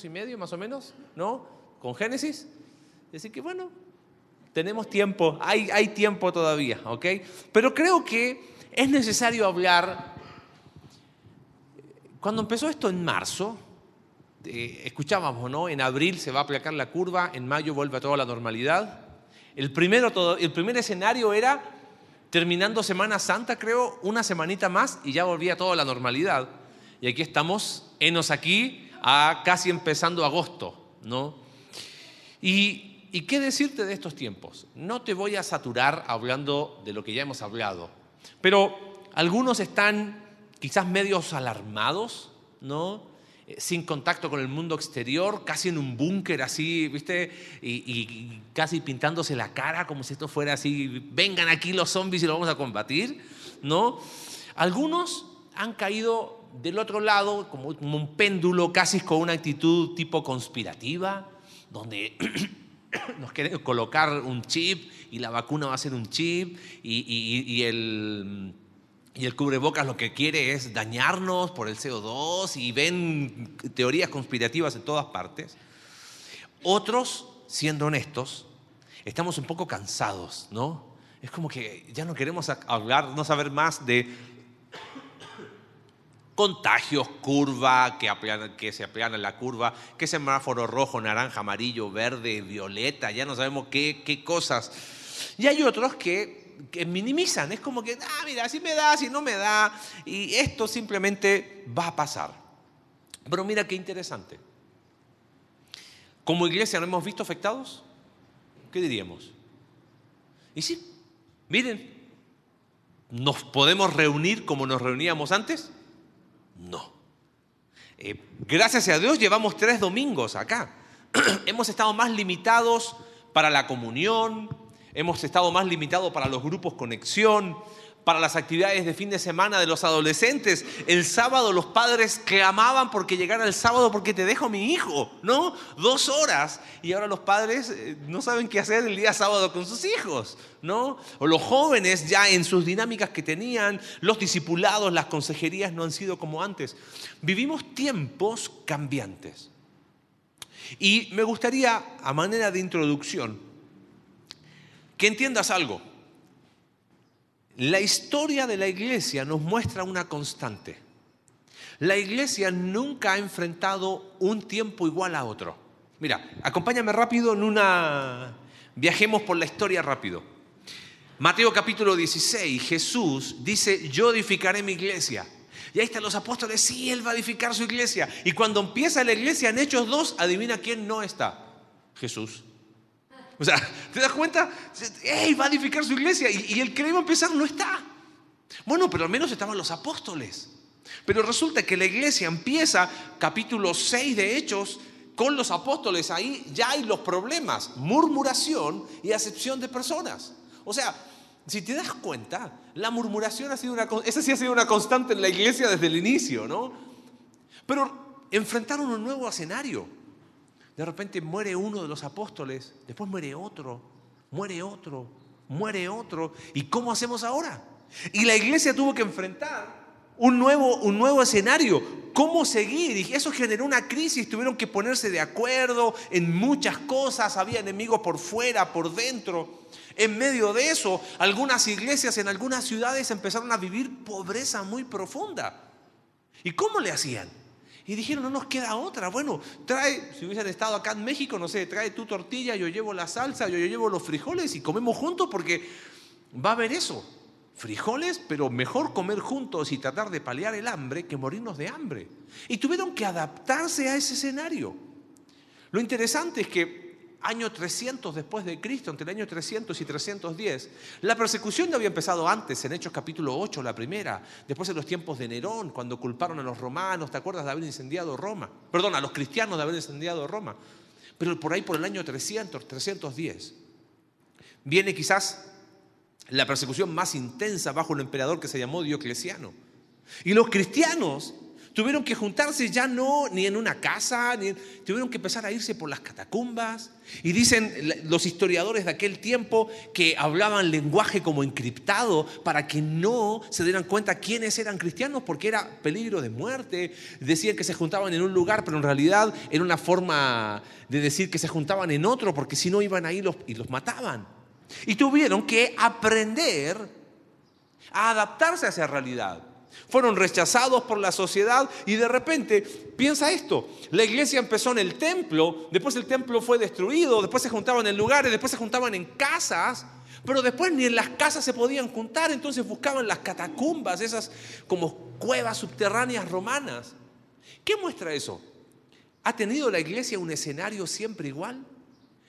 y medio más o menos, ¿no? Con Génesis. Así que bueno, tenemos tiempo, hay, hay tiempo todavía, ¿ok? Pero creo que es necesario hablar, cuando empezó esto en marzo, eh, escuchábamos, ¿no? En abril se va a aplacar la curva, en mayo vuelve a toda la normalidad. El, primero todo, el primer escenario era, terminando Semana Santa, creo, una semanita más y ya volvía toda la normalidad. Y aquí estamos, enos aquí, a casi empezando agosto, ¿no? Y, qué decirte de estos tiempos? No te voy a saturar hablando de lo que ya hemos hablado, pero algunos están quizás medios alarmados, ¿no? Eh, sin contacto con el mundo exterior, casi en un búnker así, ¿viste? Y, y, casi pintándose la cara como si esto fuera así, vengan aquí los zombies y lo vamos a combatir, ¿no? Algunos han caído del otro lado, como, un péndulo, casi con una actitud tipo conspirativa, donde nos quieren colocar un chip y la vacuna va a ser un chip y, el, y el cubrebocas lo que quiere es dañarnos por el CO2 y ven teorías conspirativas en todas partes. Otros, siendo honestos, estamos un poco cansados, ¿no? Es como que ya no queremos hablar, no saber más de contagios, curva, que, se aplana la curva, que semáforo rojo, naranja, amarillo, verde, violeta, ya no sabemos qué, qué cosas. Y hay otros que, que minimizan, es como que, ah, mira, si me da, si no me da, y esto simplemente va a pasar. Pero mira qué interesante. Como iglesia no hemos visto afectados, ¿qué diríamos? Y sí, miren, ¿nos podemos reunir como nos reuníamos antes? No. Eh, gracias a Dios llevamos tres domingos acá. hemos estado más limitados para la comunión, hemos estado más limitados para los grupos conexión, para las actividades de fin de semana de los adolescentes. El sábado los padres clamaban porque llegara el sábado porque te dejo mi hijo, ¿no? Dos horas. Y ahora los padres eh, no saben qué hacer el día sábado con sus hijos, ¿no? O los jóvenes ya en sus dinámicas que tenían, los discipulados, las consejerías no han sido como antes. Vivimos tiempos cambiantes. Y me gustaría, a manera de introducción, que entiendas algo. La historia de la iglesia nos muestra una constante. La iglesia nunca ha enfrentado un tiempo igual a otro. Mira, acompáñame rápido en una... Viajemos por la historia rápido. Mateo capítulo 16, Jesús dice, yo edificaré mi iglesia. Y ahí están los apóstoles, sí, Él va a edificar su iglesia. Y cuando empieza la iglesia en Hechos 2, adivina quién no está. Jesús. O sea, ¿te das cuenta? ¡Ey, va a edificar su iglesia! Y, el que iba a empezar no está. Bueno, pero al menos estaban los apóstoles. Pero resulta que la iglesia empieza, capítulo 6 de Hechos, con los apóstoles. Ahí ya hay los problemas, murmuración y acepción de personas. O sea, si te das cuenta, la murmuración ha sido una, esa sí ha sido una constante en la iglesia desde el inicio, ¿no? Pero enfrentaron un nuevo escenario. De repente muere uno de los apóstoles, después muere otro, muere otro, muere otro. ¿Y cómo hacemos ahora? Y la iglesia tuvo que enfrentar un nuevo, un nuevo escenario. ¿Cómo seguir? Y eso generó una crisis, tuvieron que ponerse de acuerdo en muchas cosas, había enemigos por fuera, por dentro. En medio de eso, algunas iglesias en algunas ciudades empezaron a vivir pobreza muy profunda. ¿Y cómo le hacían? Y dijeron, no nos queda otra. Bueno, trae, si hubiesen estado acá en México, no sé, trae tu tortilla, yo llevo la salsa, yo, llevo los frijoles y comemos juntos porque va a haber eso. Frijoles, pero mejor comer juntos y tratar de paliar el hambre que morirnos de hambre. Y tuvieron que adaptarse a ese escenario. Lo interesante es que año 300 después de Cristo, entre el año 300 y 310. La persecución ya había empezado antes, en Hechos capítulo 8, la primera, después en los tiempos de Nerón, cuando culparon a los romanos, ¿te acuerdas de haber incendiado Roma? Perdón, a los cristianos de haber incendiado Roma. Pero por ahí, por el año 300, 310, viene quizás la persecución más intensa bajo un emperador que se llamó Diocleciano. Y los cristianos Tuvieron que juntarse ya no ni en una casa, ni tuvieron que empezar a irse por las catacumbas. Y dicen los historiadores de aquel tiempo que hablaban lenguaje como encriptado para que no se dieran cuenta quiénes eran cristianos porque era peligro de muerte. Decían que se juntaban en un lugar, pero en realidad era una forma de decir que se juntaban en otro porque si no iban ahí y los mataban. Y tuvieron que aprender a adaptarse a esa realidad. Fueron rechazados por la sociedad y de repente, piensa esto, la iglesia empezó en el templo, después el templo fue destruido, después se juntaban en lugares, después se juntaban en casas, pero después ni en las casas se podían juntar, entonces buscaban las catacumbas, esas como cuevas subterráneas romanas. ¿Qué muestra eso? ¿Ha tenido la iglesia un escenario siempre igual?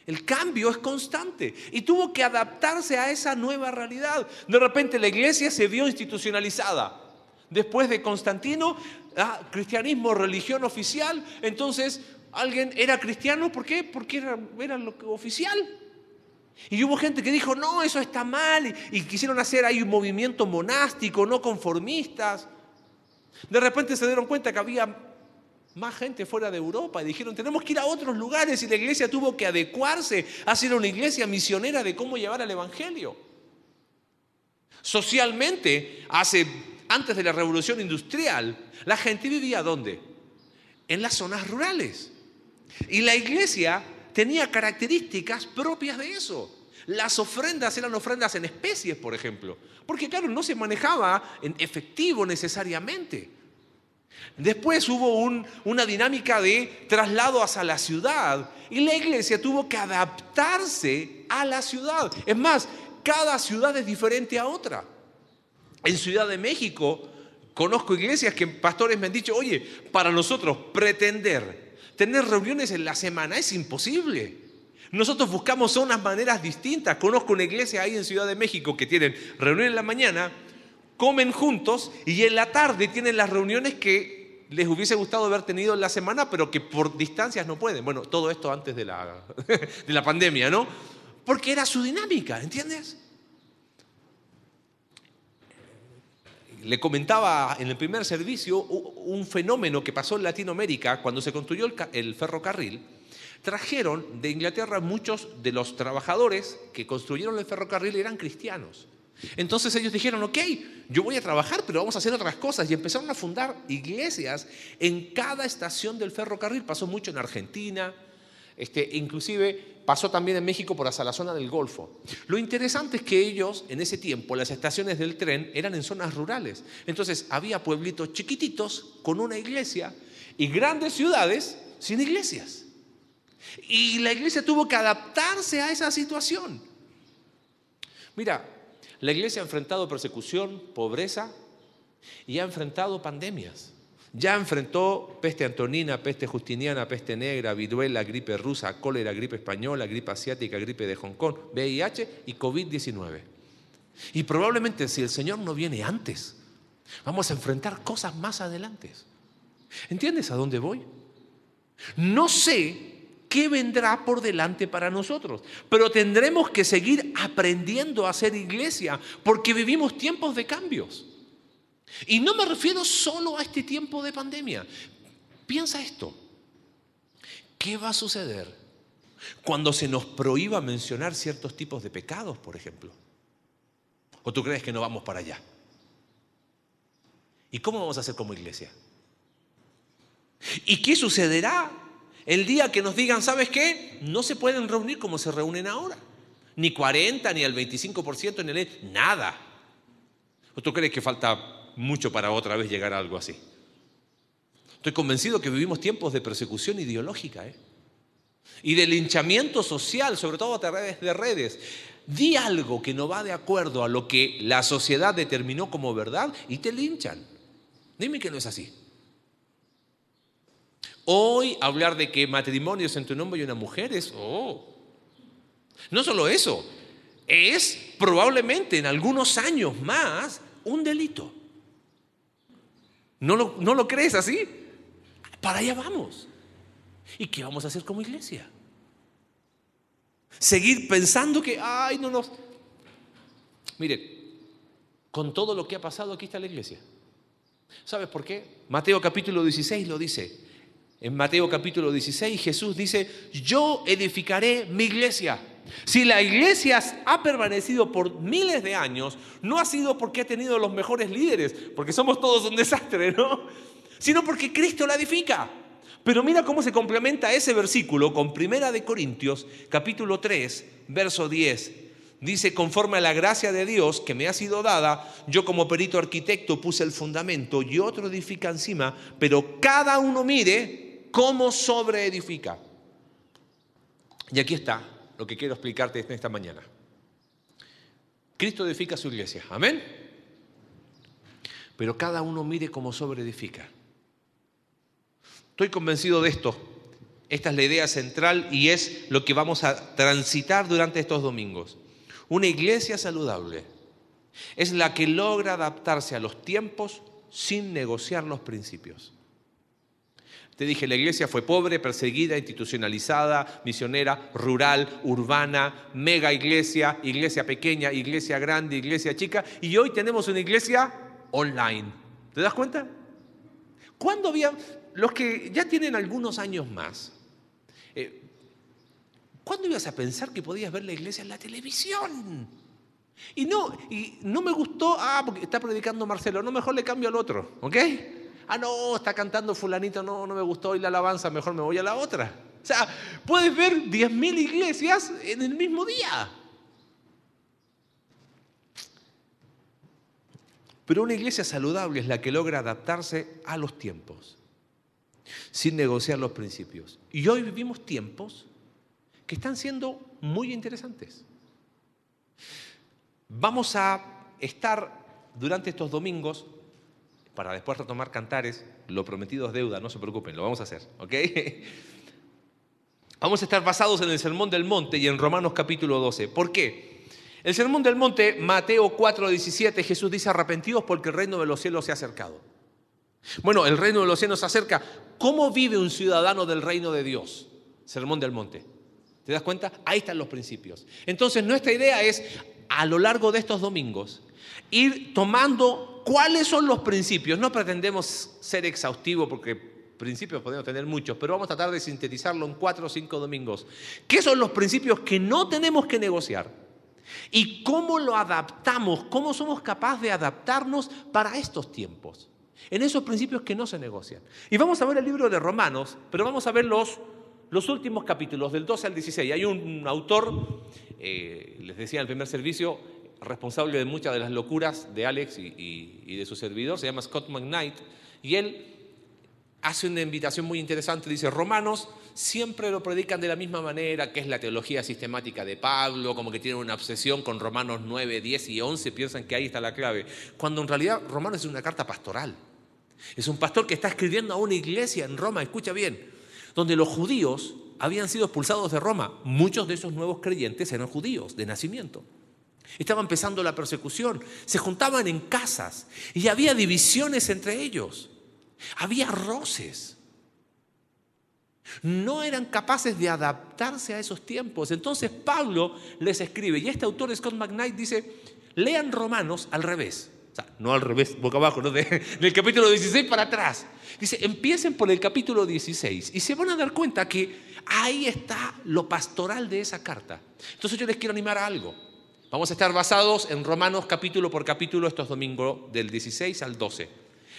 El cambio es constante y tuvo que adaptarse a esa nueva realidad. De repente la iglesia se vio institucionalizada después de Constantino, ah, cristianismo, religión oficial, entonces alguien era cristiano, ¿por qué? Porque era, lo oficial. Y hubo gente que dijo, no, eso está mal, y, quisieron hacer ahí un movimiento monástico, no conformistas. De repente se dieron cuenta que había más gente fuera de Europa y dijeron, tenemos que ir a otros lugares y la iglesia tuvo que adecuarse a ser una iglesia misionera de cómo llevar el Evangelio. Socialmente, hace antes de la revolución industrial, la gente vivía ¿dónde? En las zonas rurales. Y la iglesia tenía características propias de eso. Las ofrendas eran ofrendas en especies, por ejemplo, porque claro, no se manejaba en efectivo necesariamente. Después hubo una dinámica de traslado hacia la ciudad y la iglesia tuvo que adaptarse a la ciudad. Es más, cada ciudad es diferente a otra. En Ciudad de México conozco iglesias que pastores me han dicho, oye, para nosotros pretender tener reuniones en la semana es imposible. Nosotros buscamos unas maneras distintas. Conozco una iglesia ahí en Ciudad de México que tienen reunión en la mañana, comen juntos y en la tarde tienen las reuniones que les hubiese gustado haber tenido en la semana, pero que por distancias no pueden. Bueno, todo esto antes de la, de la pandemia, ¿no? Porque era su dinámica, ¿entiendes? Le comentaba en el primer servicio un fenómeno que pasó en Latinoamérica cuando se construyó el ferrocarril. Trajeron de Inglaterra muchos de los trabajadores que construyeron el ferrocarril eran cristianos. Entonces ellos dijeron, ok, yo voy a trabajar, pero vamos a hacer otras cosas. Y empezaron a fundar iglesias en cada estación del ferrocarril. Pasó mucho en Argentina, este, inclusive pasó también en México por hasta la zona del Golfo. Lo interesante es que ellos, en ese tiempo, las estaciones del tren eran en zonas rurales. Entonces había pueblitos chiquititos con una iglesia y grandes ciudades sin iglesias. Y la iglesia tuvo que adaptarse a esa situación. Mira, la iglesia ha enfrentado persecución, pobreza y ha enfrentado pandemias. Ya enfrentó peste antonina, peste justiniana, peste negra, viruela, gripe rusa, cólera, gripe española, gripe asiática, gripe de Hong Kong, VIH y COVID-19. Y probablemente si el Señor no viene antes, vamos a enfrentar cosas más adelante. ¿Entiendes a dónde voy? No sé qué vendrá por delante para nosotros, pero tendremos que seguir aprendiendo a ser iglesia porque vivimos tiempos de cambios. Y no me refiero solo a este tiempo de pandemia. Piensa esto. ¿Qué va a suceder cuando se nos prohíba mencionar ciertos tipos de pecados, por ejemplo? ¿O tú crees que no vamos para allá? ¿Y cómo vamos a hacer como iglesia? ¿Y qué sucederá el día que nos digan, ¿sabes qué? No se pueden reunir como se reúnen ahora. Ni 40, ni el 25%, ni el... Nada. ¿O tú crees que falta mucho para otra vez llegar a algo así. Estoy convencido que vivimos tiempos de persecución ideológica ¿eh? y de linchamiento social, sobre todo a través de redes. Di algo que no va de acuerdo a lo que la sociedad determinó como verdad y te linchan. Dime que no es así. Hoy hablar de que matrimonios entre un hombre y una mujer es, oh, no solo eso, es probablemente en algunos años más un delito. ¿No lo, crees así? Para allá vamos. ¿Y qué vamos a hacer como iglesia? Seguir pensando que, ay, no nos... Mire, con todo lo que ha pasado, aquí está la iglesia. ¿Sabes por qué? Mateo capítulo 16 lo dice. En Mateo capítulo 16 Jesús dice, yo edificaré mi iglesia. Si la iglesia ha permanecido por miles de años, no ha sido porque ha tenido los mejores líderes, porque somos todos un desastre, ¿no? Sino porque Cristo la edifica. Pero mira cómo se complementa ese versículo con Primera de Corintios, capítulo 3, verso 10. Dice, conforme a la gracia de Dios que me ha sido dada, yo como perito arquitecto puse el fundamento y otro edifica encima, pero cada uno mire cómo sobreedifica. Y aquí está lo que quiero explicarte esta mañana. Cristo edifica su iglesia, amén. Pero cada uno mire cómo sobreedifica. Estoy convencido de esto. Esta es la idea central y es lo que vamos a transitar durante estos domingos. Una iglesia saludable es la que logra adaptarse a los tiempos sin negociar los principios. Te dije, la iglesia fue pobre, perseguida, institucionalizada, misionera, rural, urbana, mega iglesia, iglesia pequeña, iglesia grande, iglesia chica, y hoy tenemos una iglesia online. ¿Te das cuenta? ¿Cuándo había, los que ya tienen algunos años más, eh, ¿cuándo ibas a pensar que podías ver la iglesia en la televisión? Y no, y no me gustó, ah, porque está predicando Marcelo, no, mejor le cambio al otro, ¿ok? Ah, no, está cantando fulanito, no, no me gustó hoy la alabanza, mejor me voy a la otra. O sea, puedes ver 10.000 iglesias en el mismo día. Pero una iglesia saludable es la que logra adaptarse a los tiempos sin negociar los principios. Y hoy vivimos tiempos que están siendo muy interesantes. Vamos a estar durante estos domingos, para después retomar cantares, lo prometido es deuda, no se preocupen, lo vamos a hacer, ¿ok? Vamos a estar basados en el Sermón del Monte y en Romanos capítulo 12. ¿Por qué? El Sermón del Monte, Mateo 4, 17, Jesús dice arrepentidos porque el reino de los cielos se ha acercado. Bueno, el reino de los cielos se acerca. ¿Cómo vive un ciudadano del reino de Dios? Sermón del Monte. ¿Te das cuenta? Ahí están los principios. Entonces, nuestra idea es, a lo largo de estos domingos, ir tomando cuáles son los principios. No pretendemos ser exhaustivos porque principios podemos tener muchos, pero vamos a tratar de sintetizarlo en cuatro o cinco domingos. ¿Qué son los principios que no tenemos que negociar? ¿Y cómo lo adaptamos? ¿Cómo somos capaces de adaptarnos para estos tiempos? en esos principios que no se negocian. Y vamos a ver el libro de Romanos, pero vamos a ver los, los últimos capítulos, del 12 al 16. Hay un autor, eh, les decía en el primer servicio, responsable de muchas de las locuras de Alex y, de su servidor, se llama Scott McKnight, y él hace una invitación muy interesante, dice, Romanos siempre lo predican de la misma manera, que es la teología sistemática de Pablo, como que tienen una obsesión con Romanos 9, 10 y 11, piensan que ahí está la clave, cuando en realidad Romanos es una carta pastoral. Es un pastor que está escribiendo a una iglesia en Roma, escucha bien, donde los judíos habían sido expulsados de Roma. Muchos de esos nuevos creyentes eran judíos de nacimiento. Estaba empezando la persecución, se juntaban en casas y había divisiones entre ellos. Había roces. No eran capaces de adaptarse a esos tiempos. Entonces Pablo les escribe, y este autor Scott McKnight dice, lean Romanos al revés no al revés, boca abajo, ¿no? del capítulo 16 para atrás. Dice, empiecen por el capítulo 16 y se van a dar cuenta que ahí está lo pastoral de esa carta. Entonces yo les quiero animar a algo. Vamos a estar basados en Romanos capítulo por capítulo estos domingos del 16 al 12.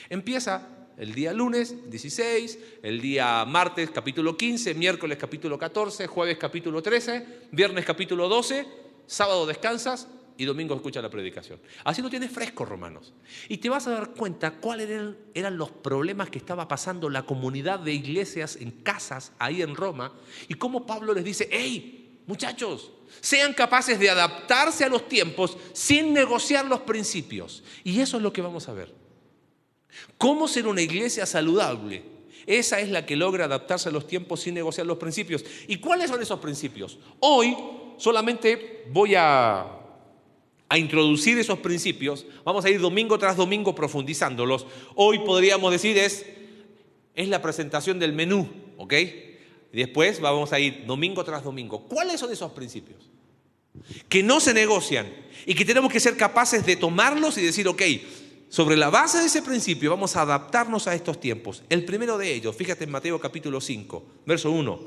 Empieza el día lunes 16, el día martes capítulo 15, miércoles capítulo 14, jueves capítulo 13, viernes capítulo 12, sábado descansas, y domingo escucha la predicación. Así lo tienes fresco, Romanos. Y te vas a dar cuenta cuáles eran, los problemas que estaba pasando la comunidad de iglesias en casas ahí en Roma y cómo Pablo les dice, hey, muchachos, sean capaces de adaptarse a los tiempos sin negociar los principios. Y eso es lo que vamos a ver. ¿Cómo ser una iglesia saludable? Esa es la que logra adaptarse a los tiempos sin negociar los principios. ¿Y cuáles son esos principios? Hoy solamente voy a a introducir esos principios, vamos a ir domingo tras domingo profundizándolos. Hoy podríamos decir es, es la presentación del menú, ¿ok? Después vamos a ir domingo tras domingo. ¿Cuáles son esos principios? Que no se negocian y que tenemos que ser capaces de tomarlos y decir, ok, sobre la base de ese principio vamos a adaptarnos a estos tiempos. El primero de ellos, fíjate en Mateo capítulo 5, verso 1.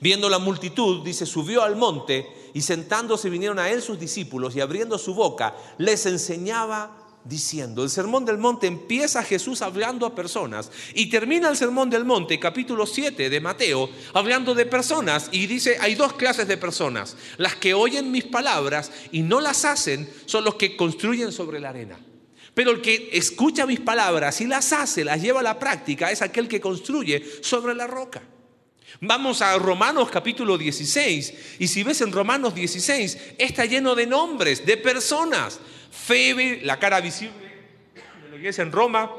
Viendo la multitud, dice, subió al monte y sentándose vinieron a él sus discípulos y abriendo su boca les enseñaba diciendo. El sermón del monte empieza Jesús hablando a personas y termina el sermón del monte, capítulo 7 de Mateo, hablando de personas y dice, hay dos clases de personas. Las que oyen mis palabras y no las hacen son los que construyen sobre la arena. Pero el que escucha mis palabras y las hace, las lleva a la práctica, es aquel que construye sobre la roca. Vamos a Romanos capítulo 16 y si ves en Romanos 16 está lleno de nombres, de personas Febe, la cara visible de la iglesia en Roma.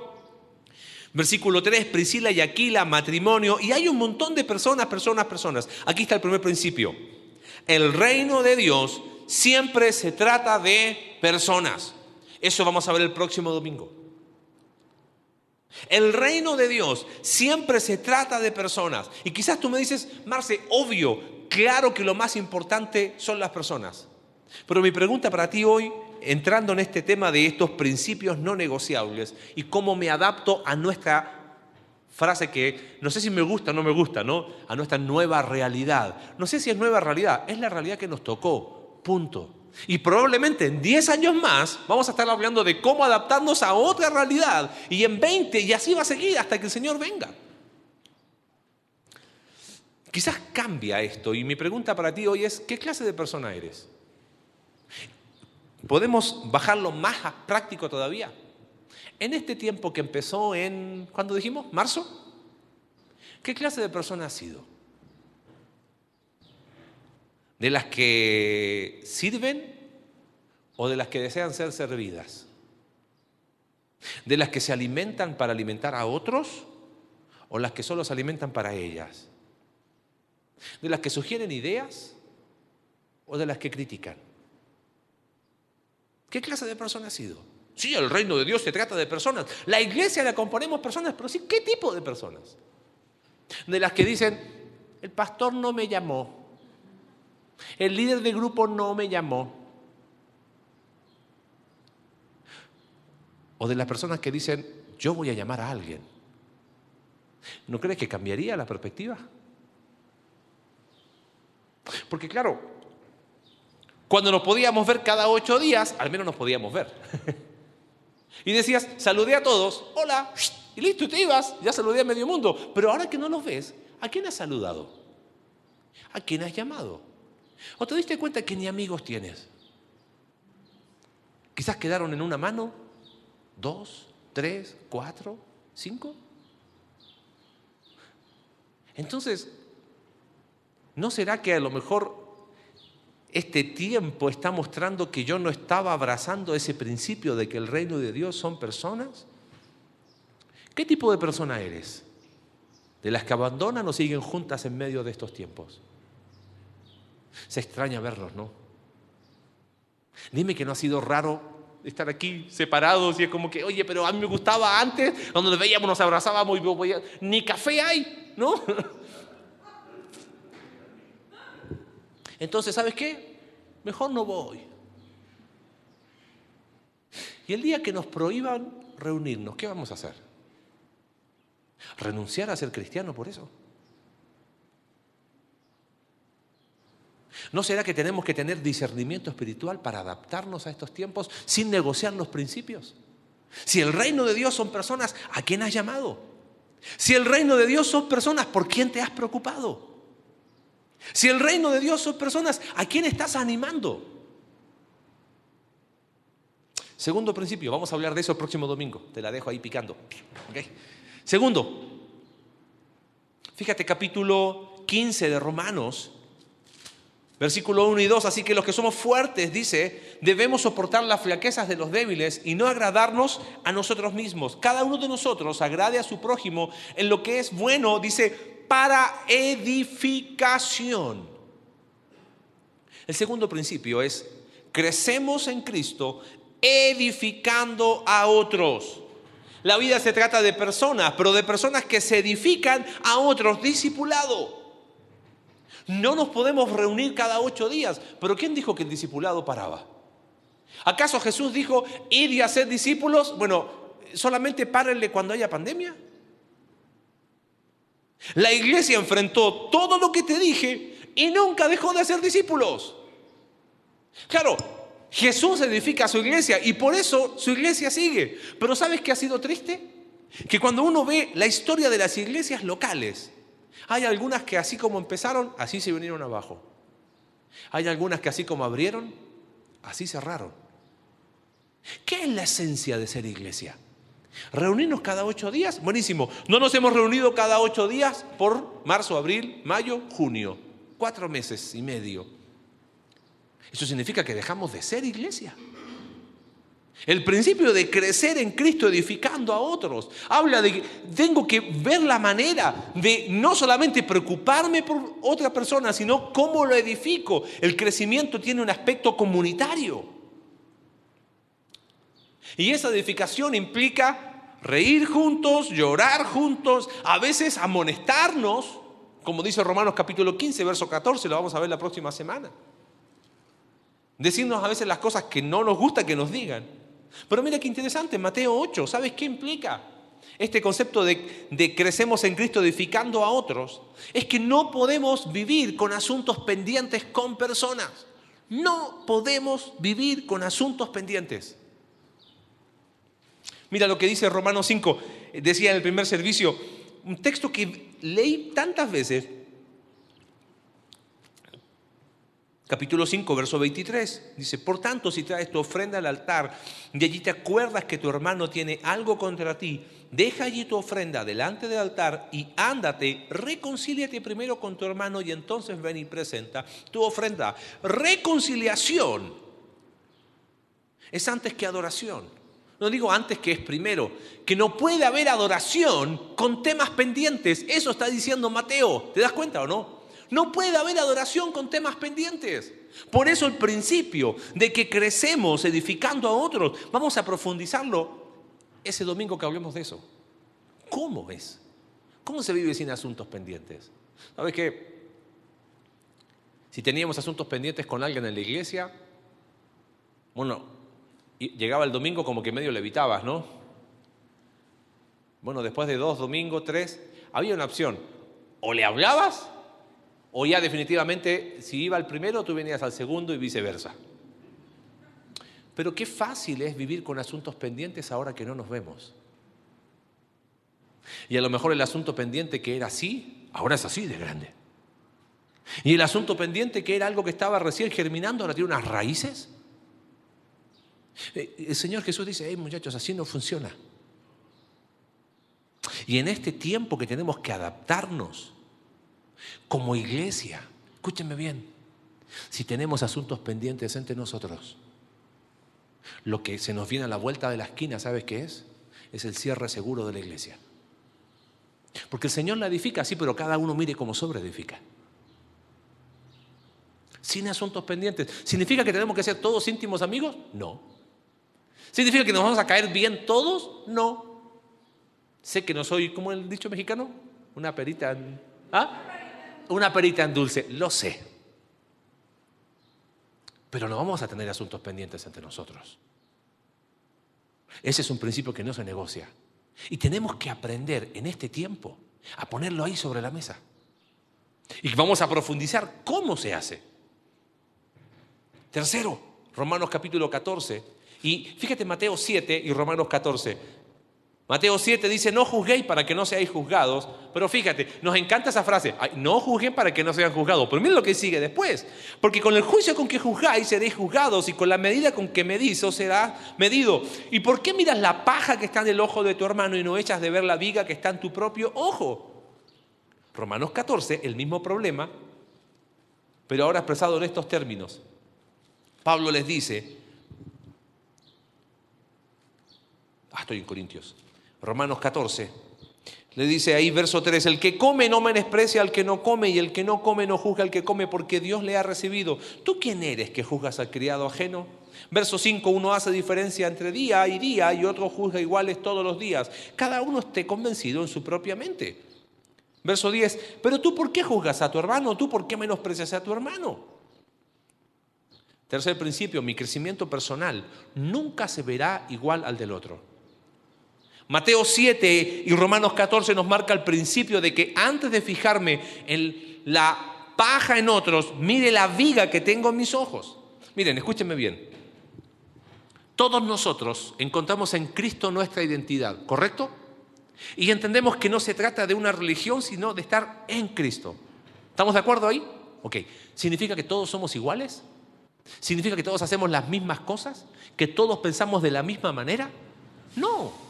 Versículo 3, Priscila y Aquila, matrimonio. Y hay un montón de personas, personas, personas. Aquí está el primer principio. El reino de Dios siempre se trata de personas. Eso vamos a ver el próximo domingo. El reino de Dios siempre se trata de personas. Y quizás tú me dices, Marce, obvio, claro que lo más importante son las personas. Pero mi pregunta para ti hoy entrando en este tema de estos principios no negociables y cómo me adapto a nuestra frase que no sé si me gusta o no me gusta, ¿no? A nuestra nueva realidad. No sé si es nueva realidad, es la realidad que nos tocó, punto. Y probablemente en 10 años más vamos a estar hablando de cómo adaptarnos a otra realidad. Y en 20 y así va a seguir hasta que el Señor venga. Quizás cambia esto y mi pregunta para ti hoy es, ¿qué clase de persona eres? Podemos bajarlo más práctico todavía. En este tiempo que empezó en, ¿cuándo dijimos? ¿Marzo? ¿Qué clase de persona has sido? ¿De las que sirven o de las que desean ser servidas? ¿De las que se alimentan para alimentar a otros o las que solo se alimentan para ellas? ¿De las que sugieren ideas o de las que critican? ¿Qué clase de persona ha sido? Sí, el reino de Dios se trata de personas. La iglesia la componemos personas, pero sí, ¿qué tipo de personas? De las que dicen, el pastor no me llamó, el líder de grupo no me llamó. O de las personas que dicen, yo voy a llamar a alguien. ¿No crees que cambiaría la perspectiva? Porque claro, cuando nos podíamos ver cada ocho días, al menos nos podíamos ver. y decías, saludé a todos, hola, y listo, te ibas, ya saludé a medio mundo. Pero ahora que no los ves, ¿a quién has saludado? ¿A quién has llamado? ¿O te diste cuenta que ni amigos tienes? Quizás quedaron en una mano, dos, tres, cuatro, cinco. Entonces, ¿no será que a lo mejor este tiempo está mostrando que yo no estaba abrazando ese principio de que el reino de Dios son personas? ¿Qué tipo de persona eres? ¿De las que abandonan o siguen juntas en medio de estos tiempos? Se extraña verlos, ¿no? Dime que no ha sido raro estar aquí separados y es como que, oye, pero a mí me gustaba antes, cuando nos veíamos, nos abrazábamos y ni café hay, ¿no? Entonces, ¿sabes qué? Mejor no voy. Y el día que nos prohíban reunirnos, ¿qué vamos a hacer? ¿Renunciar a ser cristiano por eso? ¿No será que tenemos que tener discernimiento espiritual para adaptarnos a estos tiempos sin negociar los principios? Si el reino de Dios son personas, ¿a quién has llamado? Si el reino de Dios son personas, ¿por quién te has preocupado? Si el reino de Dios son personas, ¿a quién estás animando? Segundo principio, vamos a hablar de eso el próximo domingo. Te la dejo ahí picando. Segundo, fíjate capítulo 15 de Romanos, versículo 1 y 2. Así que los que somos fuertes, dice, debemos soportar las flaquezas de los débiles y no agradarnos a nosotros mismos. Cada uno de nosotros agrade a su prójimo en lo que es bueno, dice, para edificación. El segundo principio es, crecemos en Cristo edificando a otros. La vida se trata de personas, pero de personas que se edifican a otros, discipulado. No nos podemos reunir cada ocho días, pero ¿quién dijo que el discipulado paraba? ¿Acaso Jesús dijo, id y hacer discípulos? Bueno, solamente párenle cuando haya pandemia. La iglesia enfrentó todo lo que te dije y nunca dejó de hacer discípulos. Claro, Jesús edifica su iglesia y por eso su iglesia sigue. Pero ¿sabes qué ha sido triste? Que cuando uno ve la historia de las iglesias locales, hay algunas que así como empezaron, así se vinieron abajo. Hay algunas que así como abrieron, así cerraron. ¿Qué es la esencia de ser iglesia? ¿Reunirnos cada ocho días? Buenísimo. No nos hemos reunido cada ocho días por marzo, abril, mayo, junio. Cuatro meses y medio. Eso significa que dejamos de ser iglesia. El principio de crecer en Cristo edificando a otros. Habla de que tengo que ver la manera de no solamente preocuparme por otra persona, sino cómo lo edifico. El crecimiento tiene un aspecto comunitario. Y esa edificación implica reír juntos, llorar juntos, a veces amonestarnos, como dice Romanos capítulo 15, verso 14, lo vamos a ver la próxima semana. Decirnos a veces las cosas que no nos gusta que nos digan. Pero mira qué interesante, Mateo 8, ¿sabes qué implica? Este concepto de, de, crecemos en Cristo edificando a otros, es que no podemos vivir con asuntos pendientes con personas. No podemos vivir con asuntos pendientes. Mira lo que dice Romanos 5, decía en el primer servicio, un texto que leí tantas veces, Capítulo 5, verso 23. Dice, por tanto, si traes tu ofrenda al altar y allí te acuerdas que tu hermano tiene algo contra ti, deja allí tu ofrenda delante del altar y ándate, reconcíliate primero con tu hermano y entonces ven y presenta tu ofrenda. Reconciliación es antes que adoración. No digo antes que es primero, que no puede haber adoración con temas pendientes. Eso está diciendo Mateo. ¿Te das cuenta o no? No puede haber adoración con temas pendientes. Por eso el principio de que crecemos edificando a otros, vamos a profundizarlo ese domingo que hablemos de eso. ¿Cómo es? ¿Cómo se vive sin asuntos pendientes? ¿Sabes qué? Si teníamos asuntos pendientes con alguien en la iglesia, bueno, llegaba el domingo como que medio le evitabas, ¿no? Bueno, después de dos domingos, tres, había una opción. O le hablabas o ya definitivamente, si iba al primero, tú venías al segundo y viceversa. Pero qué fácil es vivir con asuntos pendientes ahora que no nos vemos. Y a lo mejor el asunto pendiente que era así, ahora es así de grande. Y el asunto pendiente que era algo que estaba recién germinando, ahora tiene unas raíces. Eh, el Señor Jesús dice, hey muchachos, así no funciona. Y en este tiempo que tenemos que adaptarnos, como iglesia, escúchenme bien, si tenemos asuntos pendientes entre nosotros, lo que se nos viene a la vuelta de la esquina, ¿sabes qué es? Es el cierre seguro de la iglesia. Porque el Señor la edifica, sí, pero cada uno mire cómo sobre edifica. Sin asuntos pendientes. ¿Significa que tenemos que ser todos íntimos amigos? No. ¿Significa que nos vamos a caer bien todos? No. Sé que no soy, como el dicho mexicano, una perita. ¿Ah? una perita en dulce, lo sé. Pero no vamos a tener asuntos pendientes entre nosotros. Ese es un principio que no se negocia. Y tenemos que aprender en este tiempo a ponerlo ahí sobre la mesa. Y vamos a profundizar cómo se hace. Tercero, Romanos capítulo 14. Y fíjate Mateo 7 y Romanos 14. Mateo 7 dice, no juzguéis para que no seáis juzgados. Pero fíjate, nos encanta esa frase, no juzguen para que no sean juzgados. Pero miren lo que sigue después. Porque con el juicio con que juzgáis seréis juzgados y con la medida con que medís os será medido. ¿Y por qué miras la paja que está en el ojo de tu hermano y no echas de ver la viga que está en tu propio ojo? Romanos 14, el mismo problema, pero ahora expresado en estos términos. Pablo les dice, ah, estoy en Corintios. Romanos 14. Le dice ahí, verso 3, el que come no menosprecia al que no come y el que no come no juzga al que come porque Dios le ha recibido. ¿Tú quién eres que juzgas al criado ajeno? Verso 5, uno hace diferencia entre día y día y otro juzga iguales todos los días. Cada uno esté convencido en su propia mente. Verso 10, pero tú por qué juzgas a tu hermano? ¿Tú por qué menosprecias a tu hermano? Tercer principio, mi crecimiento personal nunca se verá igual al del otro. Mateo 7 y Romanos 14 nos marca el principio de que antes de fijarme en la paja en otros, mire la viga que tengo en mis ojos. Miren, escúchenme bien. Todos nosotros encontramos en Cristo nuestra identidad, ¿correcto? Y entendemos que no se trata de una religión, sino de estar en Cristo. ¿Estamos de acuerdo ahí? Ok. ¿Significa que todos somos iguales? ¿Significa que todos hacemos las mismas cosas? ¿Que todos pensamos de la misma manera? No.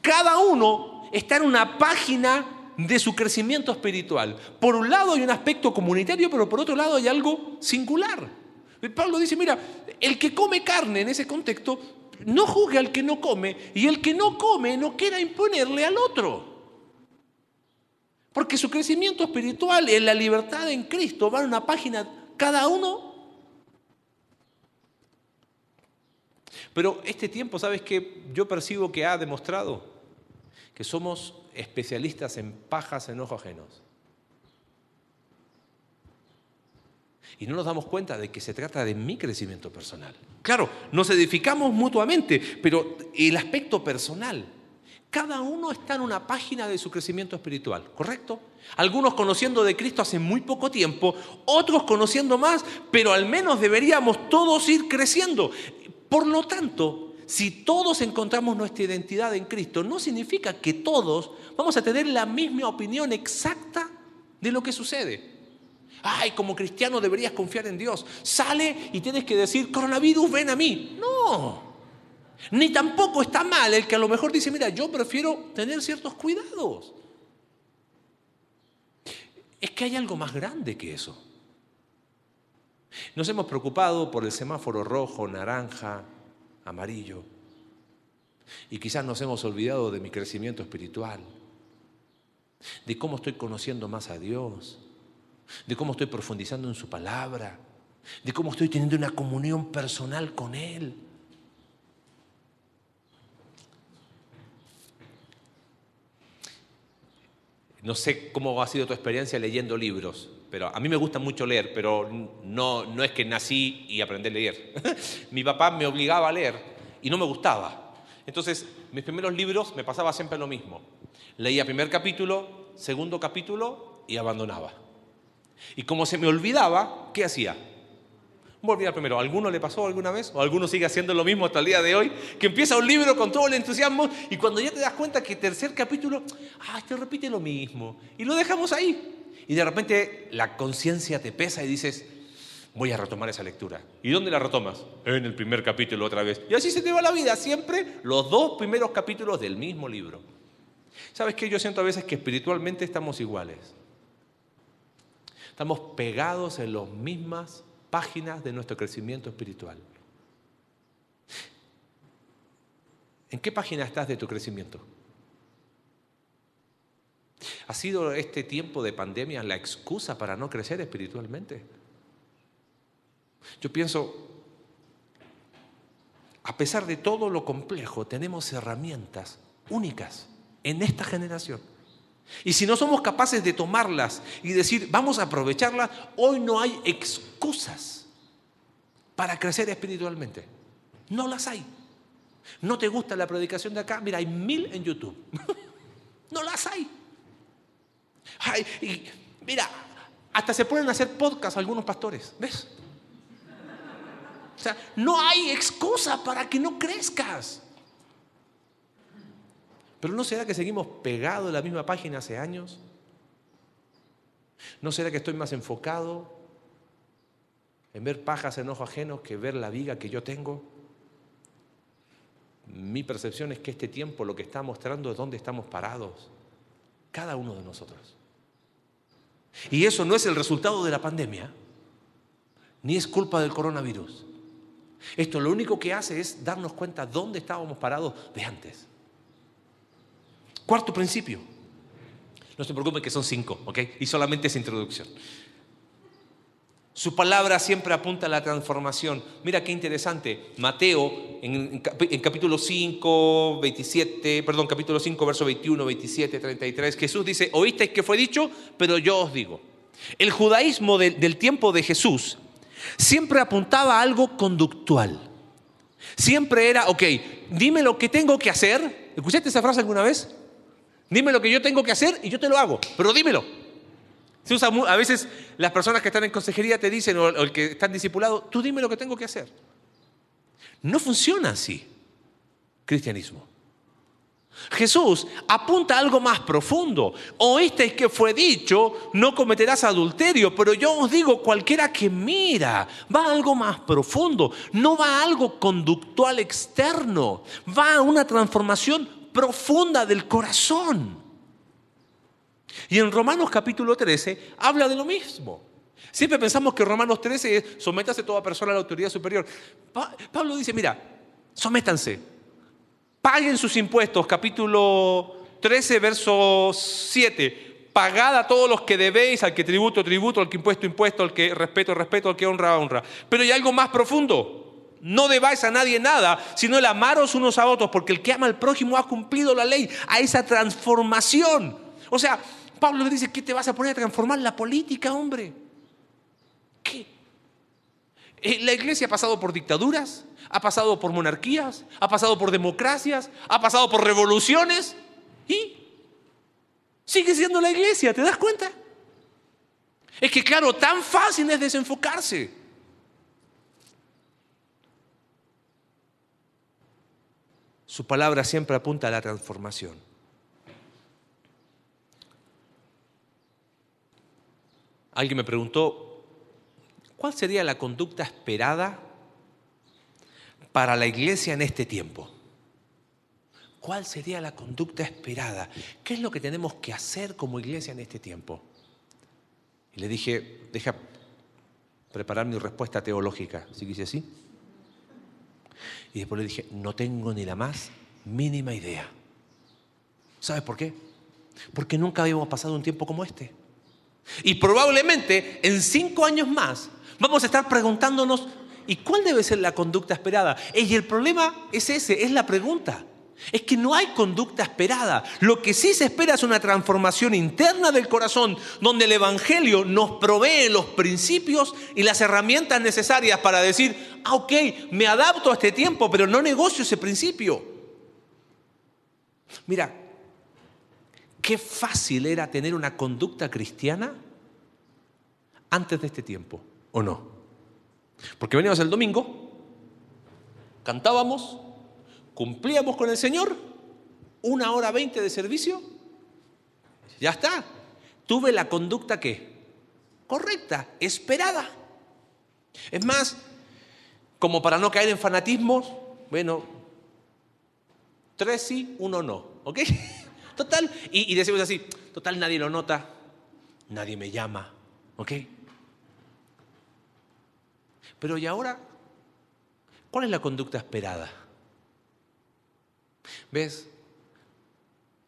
Cada uno está en una página de su crecimiento espiritual. Por un lado hay un aspecto comunitario, pero por otro lado hay algo singular. Pablo dice, mira, el que come carne en ese contexto no juzgue al que no come y el que no come no quiera imponerle al otro. Porque su crecimiento espiritual en la libertad en Cristo va a una página cada uno. Pero este tiempo, ¿sabes qué? Yo percibo que ha demostrado que somos especialistas en pajas en ojos ajenos. Y no nos damos cuenta de que se trata de mi crecimiento personal. Claro, nos edificamos mutuamente, pero el aspecto personal, cada uno está en una página de su crecimiento espiritual, ¿correcto? Algunos conociendo de Cristo hace muy poco tiempo, otros conociendo más, pero al menos deberíamos todos ir creciendo. Por lo tanto, si todos encontramos nuestra identidad en Cristo, no significa que todos vamos a tener la misma opinión exacta de lo que sucede. Ay, como cristiano deberías confiar en Dios. Sale y tienes que decir, coronavirus, ven a mí. No. Ni tampoco está mal el que a lo mejor dice, mira, yo prefiero tener ciertos cuidados. Es que hay algo más grande que eso. Nos hemos preocupado por el semáforo rojo, naranja, amarillo. Y quizás nos hemos olvidado de mi crecimiento espiritual, de cómo estoy conociendo más a Dios, de cómo estoy profundizando en su palabra, de cómo estoy teniendo una comunión personal con Él. No sé cómo ha sido tu experiencia leyendo libros, pero a mí me gusta mucho leer, pero no, no es que nací y aprendí a leer. Mi papá me obligaba a leer y no me gustaba. Entonces, mis primeros libros me pasaba siempre lo mismo. Leía primer capítulo, segundo capítulo y abandonaba. Y como se me olvidaba, ¿qué hacía? Volvía primero. ¿Alguno le pasó alguna vez? ¿O alguno sigue haciendo lo mismo hasta el día de hoy? Que empieza un libro con todo el entusiasmo y cuando ya te das cuenta que tercer capítulo, ah, te repite lo mismo. Y lo dejamos ahí. Y de repente la conciencia te pesa y dices, voy a retomar esa lectura. ¿Y dónde la retomas? En el primer capítulo otra vez. Y así se te va la vida, siempre los dos primeros capítulos del mismo libro. ¿Sabes qué? Yo siento a veces que espiritualmente estamos iguales. Estamos pegados en las mismas páginas de nuestro crecimiento espiritual. ¿En qué página estás de tu crecimiento? ¿Ha sido este tiempo de pandemia la excusa para no crecer espiritualmente? Yo pienso, a pesar de todo lo complejo, tenemos herramientas únicas en esta generación y si no somos capaces de tomarlas y decir, vamos a aprovecharlas, hoy no hay excusas para crecer espiritualmente. No las hay. ¿No te gusta la predicación de acá? Mira, hay mil en YouTube. no las hay. Y mira, hasta se pueden hacer podcast algunos pastores. ¿Ves? O sea, no hay excusa para que no crezcas. Pero ¿no será que seguimos pegados en la misma página hace años? ¿No será que estoy más enfocado en ver pajas en ojo ajeno que ver la viga que yo tengo? Mi percepción es que este tiempo lo que está mostrando es dónde estamos parados, cada uno de nosotros. Y eso no es el resultado de la pandemia, ni es culpa del coronavirus. Esto lo único que hace es darnos cuenta dónde estábamos parados de antes. Cuarto principio. No se preocupen que son cinco, ¿ok? Y solamente es introducción. Su palabra siempre apunta a la transformación. Mira qué interesante. Mateo, en, capítulo 5, 27, perdón, capítulo 5, verso 21, 27, 33, Jesús dice, oísteis que fue dicho, pero yo os digo. El judaísmo del tiempo de Jesús siempre apuntaba a algo conductual. Siempre era, ok, dime lo que tengo que hacer ¿Escuchaste esa frase alguna vez? Dime lo que yo tengo que hacer y yo te lo hago, pero dímelo. A veces las personas que están en consejería te dicen, o el que están discipulado, tú dime lo que tengo que hacer. No funciona así, cristianismo. Jesús apunta a algo más profundo. Oísteis que fue dicho, no cometerás adulterio, pero yo os digo, cualquiera que mira, va a algo más profundo, no va a algo conductual externo, va a una transformación profunda del corazón. Y en Romanos capítulo 13 habla de lo mismo. Siempre pensamos que Romanos 13 es sométase toda persona a la autoridad superior. Pablo dice, mira, sométanse, paguen sus impuestos, capítulo 13, verso 7. Pagad a todos los que debéis, al que tributo, tributo, al que impuesto, impuesto, al que respeto, respeto, al que honra, honra. Pero hay algo más profundo. No debáis a nadie nada, sino el amaros unos a otros, porque el que ama al prójimo ha cumplido la ley, a esa transformación. O sea, Pablo le dice, ¿qué te vas a poner a transformar la política, hombre? ¿Qué? Eh, la iglesia ha pasado por dictaduras, ha pasado por monarquías, ha pasado por democracias, ha pasado por revoluciones y sigue siendo la iglesia, ¿te das cuenta? Es que claro, tan fácil es desenfocarse. Su palabra siempre apunta a la transformación. Alguien me preguntó, ¿cuál sería la conducta esperada para la iglesia en este tiempo? ¿Cuál sería la conducta esperada? ¿Qué es lo que tenemos que hacer como iglesia en este tiempo? Y le dije, deja preparar mi respuesta teológica. ¿Sí que así? Y después le dije, no tengo ni la más mínima idea. ¿Sabes por qué? Porque nunca habíamos pasado un tiempo como este. Y probablemente en cinco años más vamos a estar preguntándonos, ¿y cuál debe ser la conducta esperada? Y el problema es ese, es la pregunta. Es que no hay conducta esperada. Lo que sí se espera es una transformación interna del corazón, donde el Evangelio nos provee los principios y las herramientas necesarias para decir, ah, ok, me adapto a este tiempo, pero no negocio ese principio. Mira, qué fácil era tener una conducta cristiana antes de este tiempo, ¿o no? Porque veníamos el domingo, cantábamos, cumplíamos con el Señor, una hora veinte de servicio, ya está. Tuve la conducta que correcta, esperada. Es más, como para no caer en fanatismos, bueno, tres sí, uno no, ¿ok? Total, y, decimos así, total nadie lo nota, nadie me llama, ¿ok? Pero ¿y ahora? ¿Cuál es la conducta esperada? ¿Ves?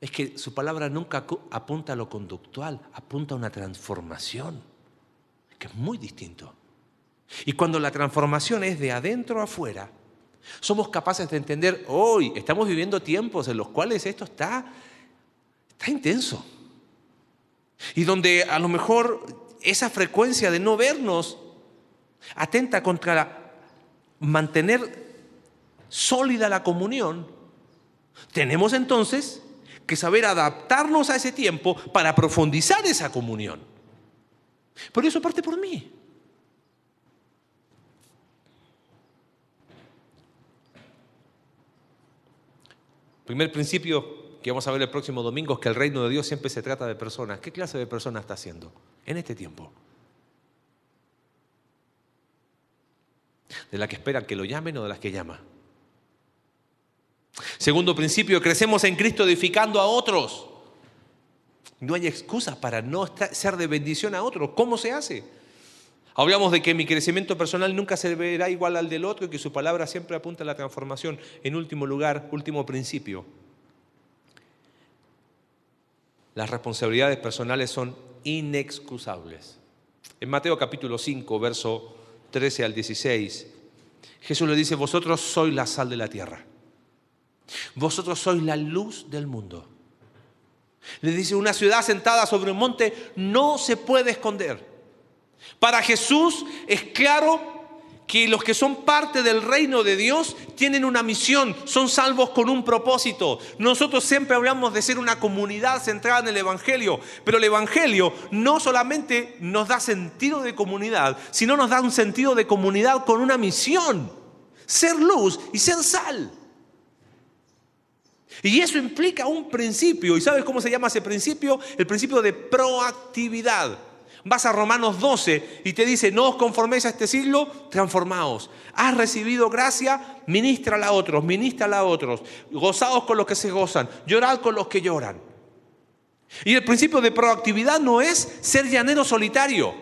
Es que su palabra nunca apunta a lo conductual, apunta a una transformación, que es muy distinto. Y cuando la transformación es de adentro a afuera, somos capaces de entender, hoy estamos viviendo tiempos en los cuales esto está está intenso. Y donde a lo mejor esa frecuencia de no vernos atenta contra mantener sólida la comunión, tenemos entonces que saber adaptarnos a ese tiempo para profundizar esa comunión. Por eso parte por mí. Primer principio que vamos a ver el próximo domingo es que el reino de Dios siempre se trata de personas. ¿Qué clase de personas está haciendo en este tiempo? ¿De la que esperan que lo llamen o de las que llama? Segundo principio, crecemos en Cristo edificando a otros. No hay excusas para no ser de bendición a otros. ¿Cómo se hace? Hablamos de que mi crecimiento personal nunca se verá igual al del otro y que su palabra siempre apunta a la transformación. En último lugar, último principio, las responsabilidades personales son inexcusables. En Mateo capítulo 5, verso 13 al 16, Jesús le dice, vosotros sois la sal de la tierra. Vosotros sois la luz del mundo. Le dice, una ciudad sentada sobre un monte no se puede esconder. Para Jesús es claro que los que son parte del reino de Dios tienen una misión, son salvos con un propósito. Nosotros siempre hablamos de ser una comunidad centrada en el Evangelio, pero el Evangelio no solamente nos da sentido de comunidad, sino nos da un sentido de comunidad con una misión, ser luz y ser sal. Y eso implica un principio, ¿y sabes cómo se llama ese principio? El principio de proactividad. Vas a Romanos 12 y te dice, no os conforméis a este siglo, transformaos. Has recibido gracia, ministrala a otros, ministrala a otros. Gozaos con los que se gozan, llorad con los que lloran. Y el principio de proactividad no es ser llanero solitario.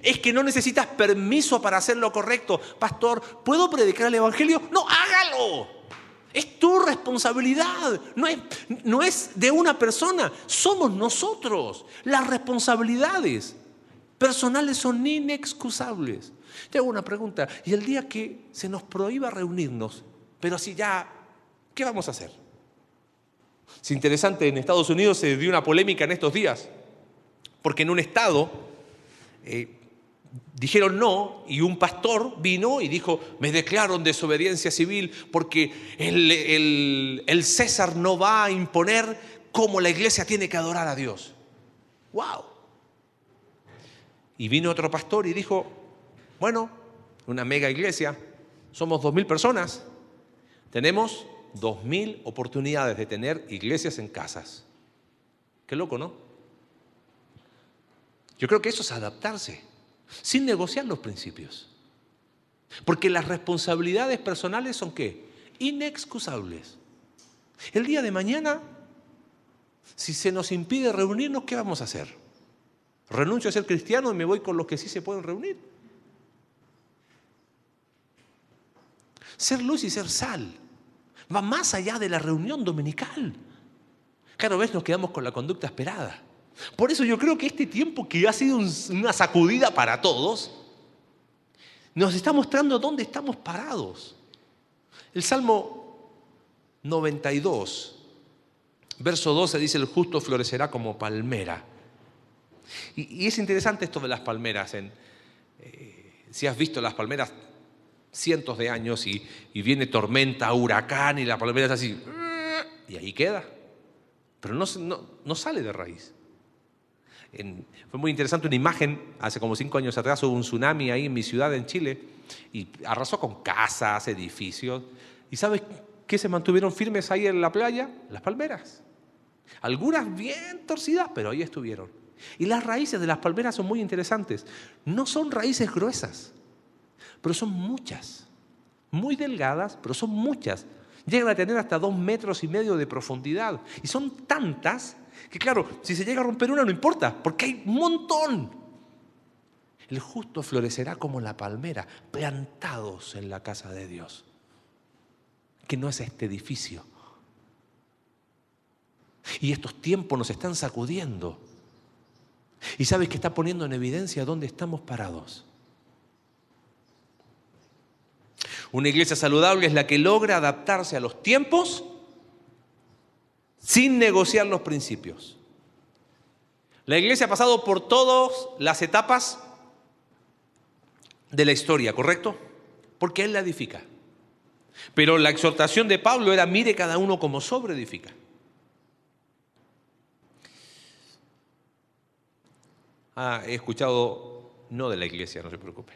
Es que no necesitas permiso para hacer lo correcto. Pastor, ¿puedo predicar el Evangelio? No, hágalo. Es tu responsabilidad, no es, no es, de una persona, somos nosotros. Las responsabilidades personales son inexcusables. Te hago una pregunta, y el día que se nos prohíba reunirnos, pero si ya, ¿qué vamos a hacer? Es interesante, en Estados Unidos se dio una polémica en estos días, porque en un estado eh, dijeron no y un pastor vino y dijo, me declaro en desobediencia civil porque el César no va a imponer cómo la iglesia tiene que adorar a Dios. ¡Wow! Y vino otro pastor y dijo, bueno, una mega iglesia, somos dos mil personas, tenemos dos mil oportunidades de tener iglesias en casas. Qué loco, ¿no? Yo creo que eso es adaptarse, sin negociar los principios. Porque las responsabilidades personales son qué? Inexcusables. El día de mañana, si se nos impide reunirnos, ¿qué vamos a hacer? Renuncio a ser cristiano y me voy con los que sí se pueden reunir. Ser luz y ser sal va más allá de la reunión dominical. Claro, ves, nos quedamos con la conducta esperada. Por eso yo creo que este tiempo que ha sido una sacudida para todos, nos está mostrando dónde estamos parados. El Salmo 92, verso 12 dice, el justo florecerá como palmera y, es interesante esto de las palmeras. Eh, si has visto las palmeras cientos de años y, viene tormenta, huracán y la palmera es así, y ahí queda. Pero no, no, sale de raíz. fue muy interesante una imagen, hace como cinco años atrás hubo un tsunami ahí en mi ciudad, en Chile, y arrasó con casas, edificios. ¿Y sabes qué se mantuvieron firmes ahí en la playa? Las palmeras. Algunas bien torcidas, pero ahí estuvieron. Y las raíces de las palmeras son muy interesantes. No son raíces gruesas, pero son muchas. Muy delgadas, pero son muchas. Llegan a tener hasta dos metros y medio de profundidad. Y son tantas que, claro, si se llega a romper una no importa, porque hay un montón. El justo florecerá como la palmera, plantados en la casa de Dios, que no es este edificio. Y estos tiempos nos están sacudiendo. Y sabes que está poniendo en evidencia dónde estamos parados. Una iglesia saludable es la que logra adaptarse a los tiempos sin negociar los principios. La iglesia ha pasado por todas las etapas de la historia, ¿correcto? Porque Él la edifica. Pero la exhortación de Pablo era mire cada uno como sobre edifica. Ah, he escuchado, no de la iglesia, no se preocupe,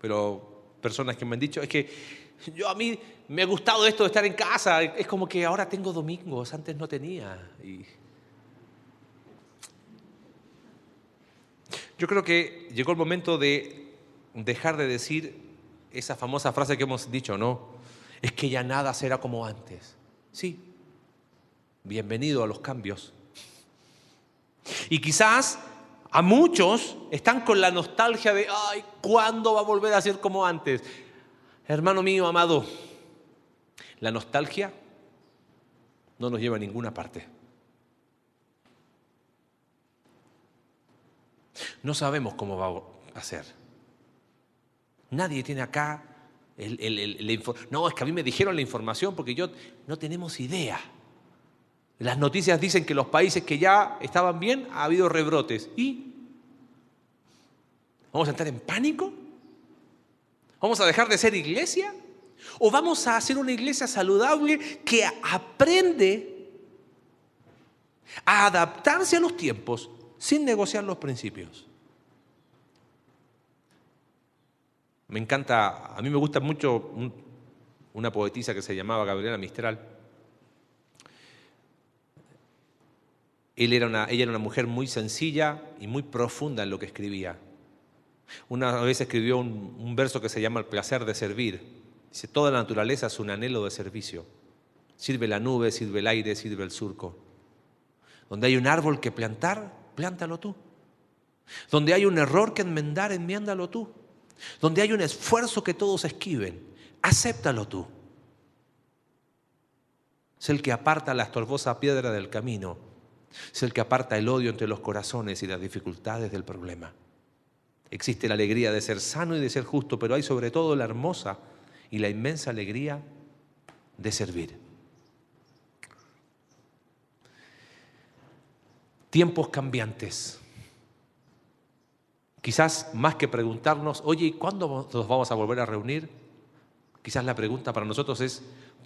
pero personas que me han dicho, es que yo a mí me ha gustado esto de estar en casa, es como que ahora tengo domingos, antes no tenía. Yo creo que llegó el momento de dejar de decir esa famosa frase que hemos dicho, ¿no? Es que ya nada será como antes. Sí, bienvenido a los cambios. Y quizás a muchos están con la nostalgia de, ay, ¿cuándo va a volver a ser como antes? Hermano mío, amado, la nostalgia no nos lleva a ninguna parte. No sabemos cómo va a ser. Nadie tiene acá el, el, No, es que a mí me dijeron la información porque yo no tenemos idea. Las noticias dicen que los países que ya estaban bien ha habido rebrotes. ¿Y? ¿Vamos a entrar en pánico? ¿Vamos a dejar de ser iglesia? ¿O vamos a hacer una iglesia saludable que aprende a adaptarse a los tiempos sin negociar los principios? Me encanta, a mí me gusta mucho una poetisa que se llamaba Gabriela Mistral. Ella era una mujer muy sencilla y muy profunda en lo que escribía. Una vez escribió un, un verso que se llama El placer de servir. Dice, toda la naturaleza es un anhelo de servicio. Sirve la nube, sirve el aire, sirve el surco. Donde hay un árbol que plantar, plántalo tú. Donde hay un error que enmendar, enmiéndalo tú. Donde hay un esfuerzo que todos esquiven, acéptalo tú. Es el que aparta la estorbosa piedra del camino. Es el que aparta el odio entre los corazones y las dificultades del problema. Existe la alegría de ser sano y de ser justo, pero hay sobre todo la hermosa y la inmensa alegría de servir. Tiempos cambiantes. Quizás más que preguntarnos, oye, ¿y cuándo nos vamos a volver a reunir? Quizás la pregunta para nosotros es,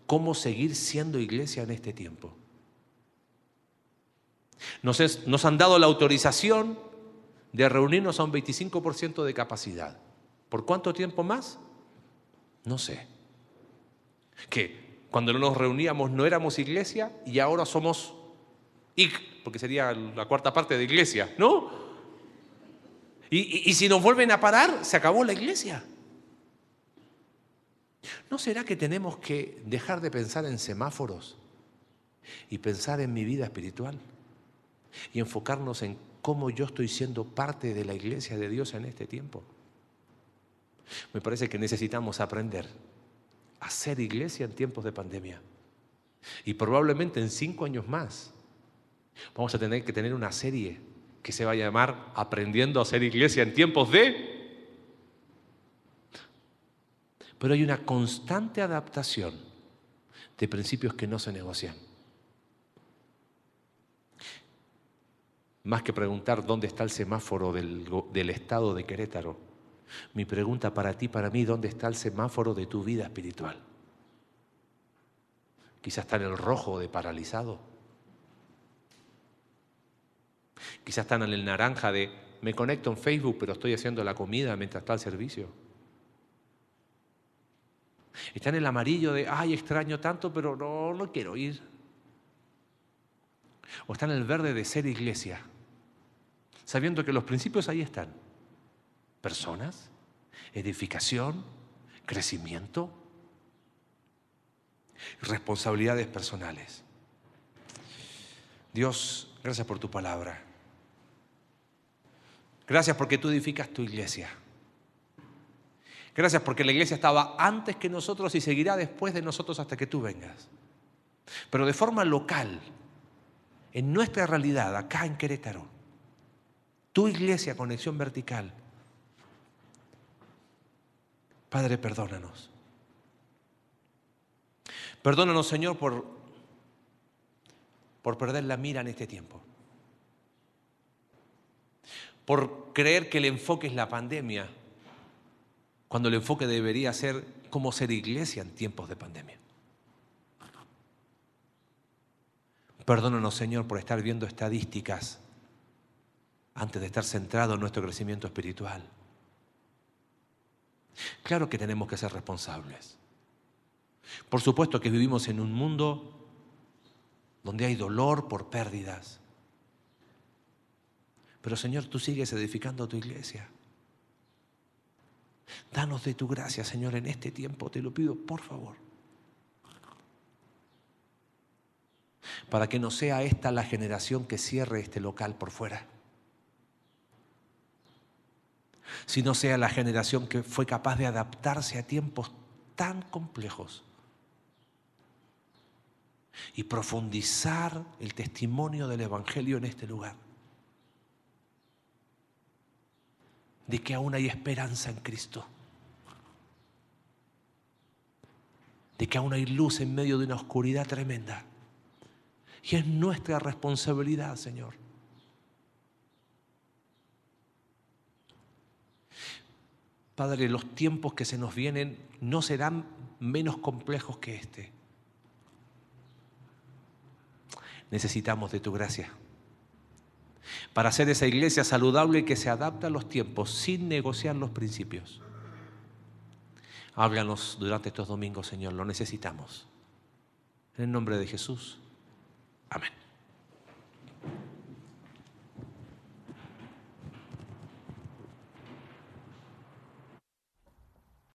¿cómo seguir siendo iglesia en este tiempo? Nos, nos han dado la autorización de reunirnos a un 25% de capacidad. ¿Por cuánto tiempo más? No sé. Que cuando no nos reuníamos no éramos iglesia y ahora somos IG, porque sería la cuarta parte de iglesia, ¿no? Y, si nos vuelven a parar, se acabó la iglesia. ¿No será que tenemos que dejar de pensar en semáforos y pensar en mi vida espiritual? Y enfocarnos en cómo yo estoy siendo parte de la iglesia de Dios en este tiempo. Me parece que necesitamos aprender a ser iglesia en tiempos de pandemia. Y probablemente en cinco años más vamos a tener que tener una serie que se va a llamar Aprendiendo a ser iglesia en tiempos de... Pero hay una constante adaptación de principios que no se negocian. Más que preguntar dónde está el semáforo del, estado de Querétaro, mi pregunta para ti, para mí, ¿dónde está el semáforo de tu vida espiritual? Quizás está en el rojo de paralizado Quizás están en el naranja de me conecto en Facebook, pero estoy haciendo la comida mientras está el servicio. Está en el amarillo de, ay, extraño tanto, pero no, no quiero ir. O está en el verde de ser iglesia, sabiendo que los principios ahí están. Personas, edificación, crecimiento, responsabilidades personales. Dios, gracias por tu palabra. Gracias porque tú edificas tu iglesia. Gracias porque la iglesia estaba antes que nosotros y seguirá después de nosotros hasta que tú vengas. Pero de forma local, en nuestra realidad, acá en Querétaro, tu iglesia, conexión vertical. Padre, perdónanos. Perdónanos, Señor, por, por perder la mira en este tiempo por creer que el enfoque es la pandemia, cuando el enfoque debería ser cómo ser iglesia en tiempos de pandemia. Perdónanos, Señor, por estar viendo estadísticas antes de estar centrado en nuestro crecimiento espiritual. Claro que tenemos que ser responsables. Por supuesto que vivimos en un mundo donde hay dolor por pérdidas, pero Señor, tú sigues edificando tu iglesia. Danos de tu gracia, Señor, en este tiempo, te lo pido, por favor. Para que no sea esta la generación que cierre este local por fuera, sino sea la generación que fue capaz de adaptarse a tiempos tan complejos y profundizar el testimonio del Evangelio en este lugar. de que aún hay esperanza en Cristo. De que aún hay luz en medio de una oscuridad tremenda. Y es nuestra responsabilidad, Señor. Padre, los tiempos que se nos vienen no serán menos complejos que este. Necesitamos de tu gracia para hacer esa iglesia saludable que se adapta a los tiempos sin negociar los principios. Háblanos durante estos domingos, Señor, lo necesitamos. En el nombre de Jesús. Amén.